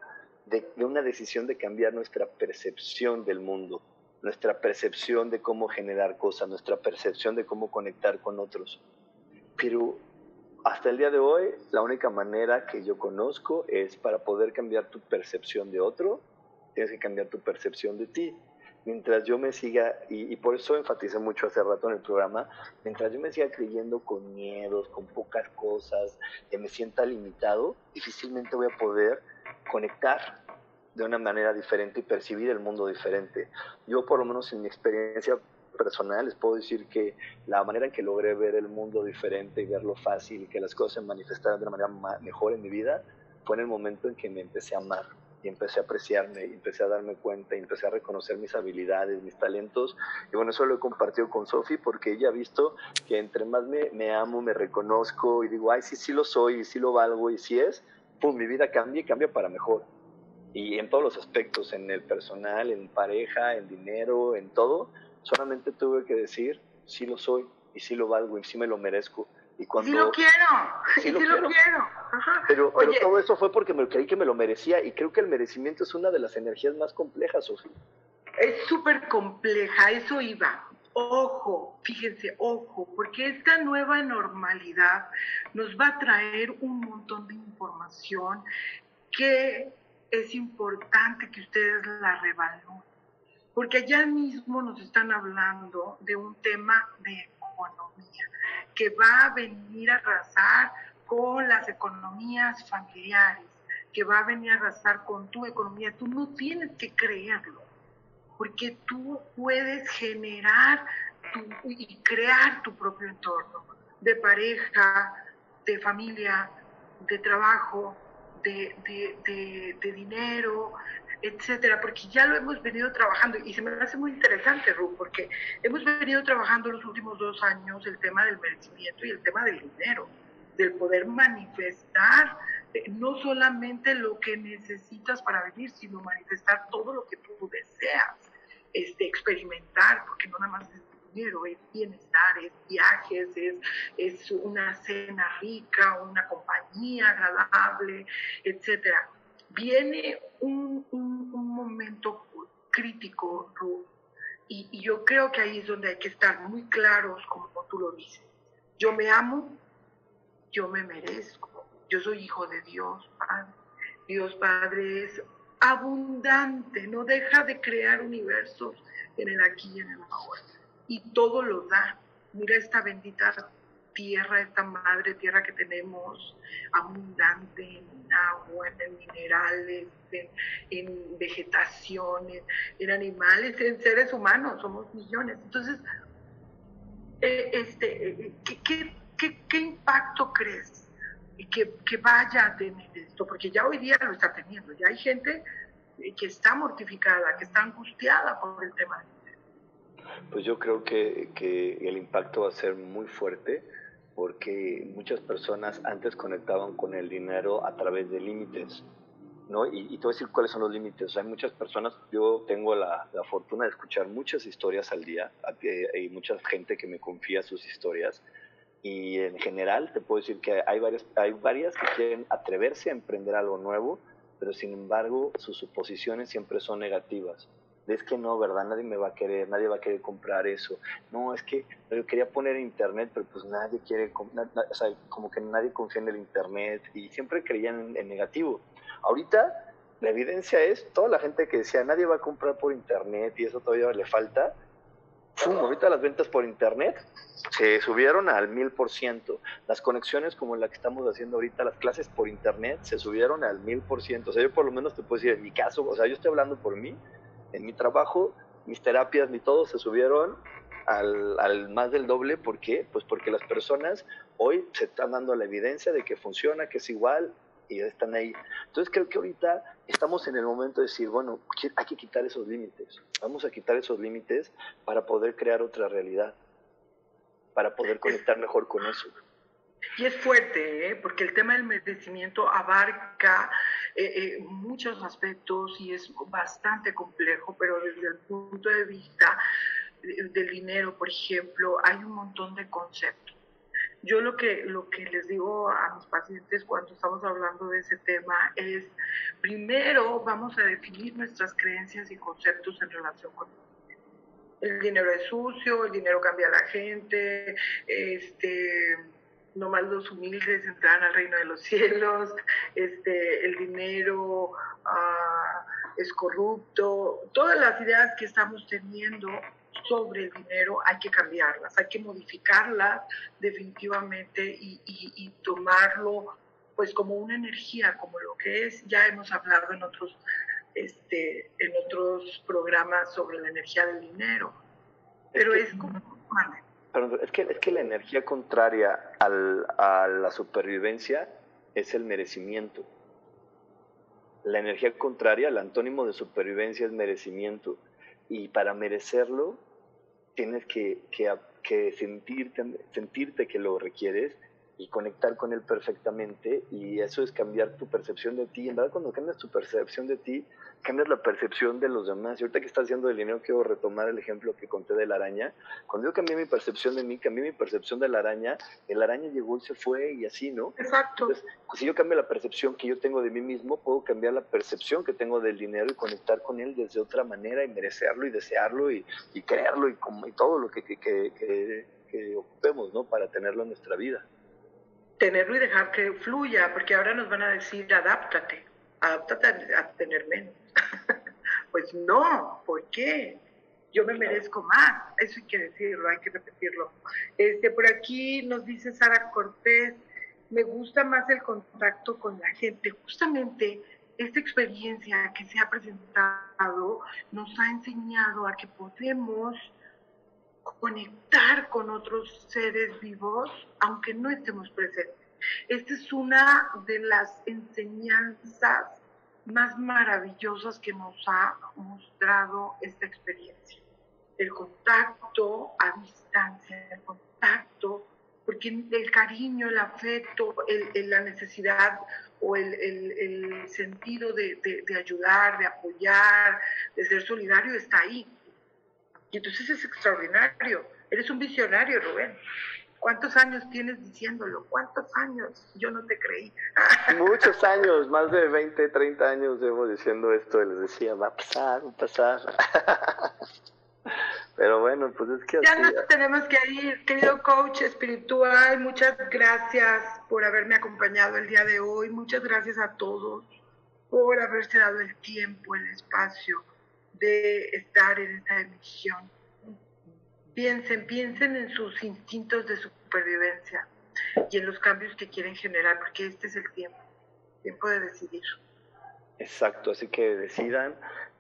de, de, una decisión de cambiar nuestra percepción del mundo, nuestra percepción de cómo generar cosas, nuestra percepción de cómo conectar con otros. Pero hasta el día de hoy, la única manera que yo conozco es para poder cambiar tu percepción de otro, tienes que cambiar tu percepción de ti. Mientras yo me siga, y, y, por eso enfaticé mucho hace rato en el programa, mientras yo me siga creyendo con miedos, con pocas cosas, que me sienta limitado, difícilmente voy a poder conectar de una manera diferente y percibir el mundo diferente. Yo por lo menos en mi experiencia personal les puedo decir que la manera en que logré ver el mundo diferente y verlo fácil que las cosas se manifestaran de una manera mejor en mi vida fue en el momento en que me empecé a amar y empecé a apreciarme empecé a darme cuenta y empecé a reconocer mis habilidades, mis talentos. Y bueno, eso lo he compartido con Sofi porque ella ha visto que entre más me, amo, me reconozco y digo, ay, sí, sí lo soy y sí lo valgo y sí es, pum, mi vida cambia y cambia para mejor. Y en todos los aspectos, en el personal, en pareja, en dinero, en todo, solamente tuve que decir, sí lo soy y sí lo valgo y sí me lo merezco. Y cuando, sí lo quiero, sí, lo, quiero. Lo quiero. Ajá. Pero, pero todo eso fue porque me creí que me lo merecía y creo que el merecimiento es una de las energías más complejas, Sofía. Es súper compleja, eso iba. Ojo, fíjense, ojo, porque esta nueva normalidad nos va a traer un montón de información que es importante que ustedes la revalúen porque allá mismo nos están hablando de un tema de economía que va a venir a arrasar con las economías familiares, que va a venir a arrasar con tu economía. Tú no tienes que creerlo, porque tú puedes generar y crear tu propio entorno de pareja, de familia, de trabajo, de, de, de dinero, etcétera, porque ya lo hemos venido trabajando. Y se me hace muy interesante, Ru, porque hemos venido trabajando los últimos dos años el tema del merecimiento y el tema del dinero, del poder manifestar eh, no solamente lo que necesitas para vivir, sino manifestar todo lo que tú deseas este, experimentar, porque no nada más es dinero, es bienestar, es viajes, es, es una cena rica, una compañía agradable, etcétera viene un, un, momento crítico, Ruth, y, y, yo creo que ahí es donde hay que estar muy claros, como tú lo dices. Yo me amo, yo me merezco, yo soy hijo de Dios, Padre. Dios Padre es abundante, no deja de crear universos en el aquí y en el ahora. Y todo lo da. Mira esta bendita tierra, esta madre tierra que tenemos, abundante en agua, en minerales, en, vegetación, en, animales, en seres humanos, somos millones. Entonces, eh, este, eh, ¿qué, qué, qué, qué impacto crees que, que, vaya a tener esto? Porque ya hoy día lo está teniendo, ya hay gente que está mortificada, que está angustiada por el tema. Pues yo creo que, que el impacto va a ser muy fuerte porque muchas personas antes conectaban con el dinero a través de límites, ¿no? Y, y te voy a decir cuáles son los límites. hay muchas personas, yo tengo la, la, fortuna de escuchar muchas historias al día, hay mucha gente que me confía sus historias, y en general te puedo decir que hay varias, hay varias que quieren atreverse a emprender algo nuevo, pero sin embargo sus suposiciones siempre son negativas es que no, ¿verdad? Nadie me va a querer, nadie va a querer comprar eso. No, es que yo quería poner internet, pero pues nadie quiere, o sea, como que nadie confía en el internet y siempre creían en, negativo. Ahorita la evidencia es, toda la gente que decía nadie va a comprar por internet y eso todavía le falta, ¡pum! ahorita las ventas por internet se subieron al mil por ciento. Las conexiones como la que estamos haciendo ahorita, las clases por internet se subieron al mil por ciento. O sea, yo por lo menos te puedo decir, en mi caso, o sea, yo estoy hablando por mí, en mi trabajo, mis terapias, ni todo se subieron al, al, más del doble. ¿Por qué? Pues porque las personas hoy se están dando la evidencia de que funciona, que es igual, y están ahí. Entonces creo que ahorita estamos en el momento de decir, bueno, hay que quitar esos límites, vamos a quitar esos límites para poder crear otra realidad, para poder conectar mejor con eso. Y es fuerte, ¿eh? porque el tema del merecimiento abarca eh, eh, muchos aspectos y es bastante complejo, pero desde el punto de vista del dinero, por ejemplo, hay un montón de conceptos. Yo lo que, lo que les digo a mis pacientes cuando estamos hablando de ese tema es, primero vamos a definir nuestras creencias y conceptos en relación con el dinero es sucio, el dinero cambia a la gente, este, nomás los humildes entran al reino de los cielos, este, el dinero ah, es corrupto, todas las ideas que estamos teniendo sobre el dinero hay que cambiarlas, hay que modificarlas definitivamente y, y, tomarlo pues como una energía, como lo que es, ya hemos hablado en otros, este, en otros programas sobre la energía del dinero, pero es, como... es que, es que la energía contraria al, a la supervivencia es el merecimiento. La energía contraria, el antónimo de supervivencia es merecimiento. Y para merecerlo, tienes que, que, sentirte, sentirte que lo requieres y conectar con él perfectamente y eso es cambiar tu percepción de ti. En verdad, cuando cambias tu percepción de ti, cambias la percepción de los demás. Y ahorita que estás haciendo del dinero, quiero retomar el ejemplo que conté de la araña. Cuando yo cambié mi percepción de mí, cambié mi percepción de la araña, el araña llegó y se fue y así, ¿no? Exacto. Entonces, si yo cambio la percepción que yo tengo de mí mismo, puedo cambiar la percepción que tengo del dinero y conectar con él desde otra manera y merecerlo y desearlo y, y creerlo y, como, y todo lo que, que, que, que ocupemos, ¿no? Para tenerlo en nuestra vida tenerlo y dejar que fluya, porque ahora nos van a decir, adáptate, adáptate a, tener menos. pues no, ¿por qué? Yo me merezco más, eso hay que decirlo, hay que repetirlo. Este, por aquí nos dice Sara Cortés, me gusta más el contacto con la gente. Justamente esta experiencia que se ha presentado nos ha enseñado a que podemos conectar con otros seres vivos aunque no estemos presentes. Esta es una de las enseñanzas más maravillosas que nos ha mostrado esta experiencia. El contacto a distancia, el contacto, porque el cariño, el afecto, la necesidad o el, sentido de, de ayudar, de apoyar, de ser solidario está ahí y entonces es extraordinario. Eres un visionario, Rubén. ¿Cuántos años tienes diciéndolo? ¿Cuántos años? Yo no te creí. Muchos años, más de 20, 30 años llevo diciendo esto y les decía, va a pasar, va a pasar. Pero bueno, pues es que ya nos tenemos que ir, querido coach espiritual. Muchas gracias por haberme acompañado el día de hoy. Muchas gracias a todos por haberse dado el tiempo, el espacio de estar en esta emisión. Piensen, piensen en sus instintos de supervivencia y en los cambios que quieren generar, porque este es el tiempo, tiempo de decidir. Exacto, así que decidan,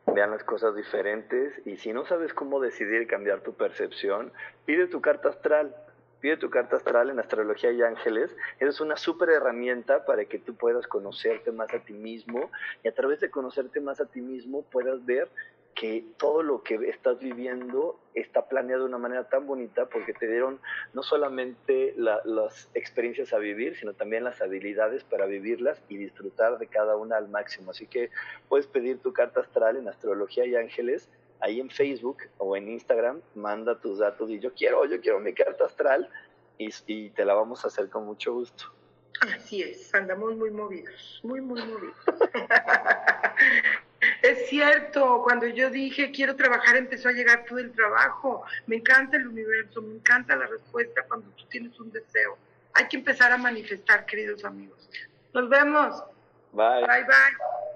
vean las cosas diferentes y si no sabes cómo decidir cambiar tu percepción, pide tu carta astral. Pide tu carta astral en Astrología y Ángeles. Es una súper herramienta para que tú puedas conocerte más a ti mismo y a través de conocerte más a ti mismo puedas ver que todo lo que estás viviendo está planeado de una manera tan bonita porque te dieron no solamente las experiencias a vivir, sino también las habilidades para vivirlas y disfrutar de cada una al máximo. Así que puedes pedir tu carta astral en Astrología y Ángeles, ahí en Facebook o en Instagram, manda tus datos y yo quiero, yo quiero mi carta astral y, y te la vamos a hacer con mucho gusto. Así es, andamos muy movidos, muy, muy movidos. Es cierto, cuando yo dije quiero trabajar empezó a llegar todo el trabajo. Me encanta el universo, me encanta la respuesta cuando tú tienes un deseo. Hay que empezar a manifestar, queridos amigos. Nos vemos. Bye. Bye, bye.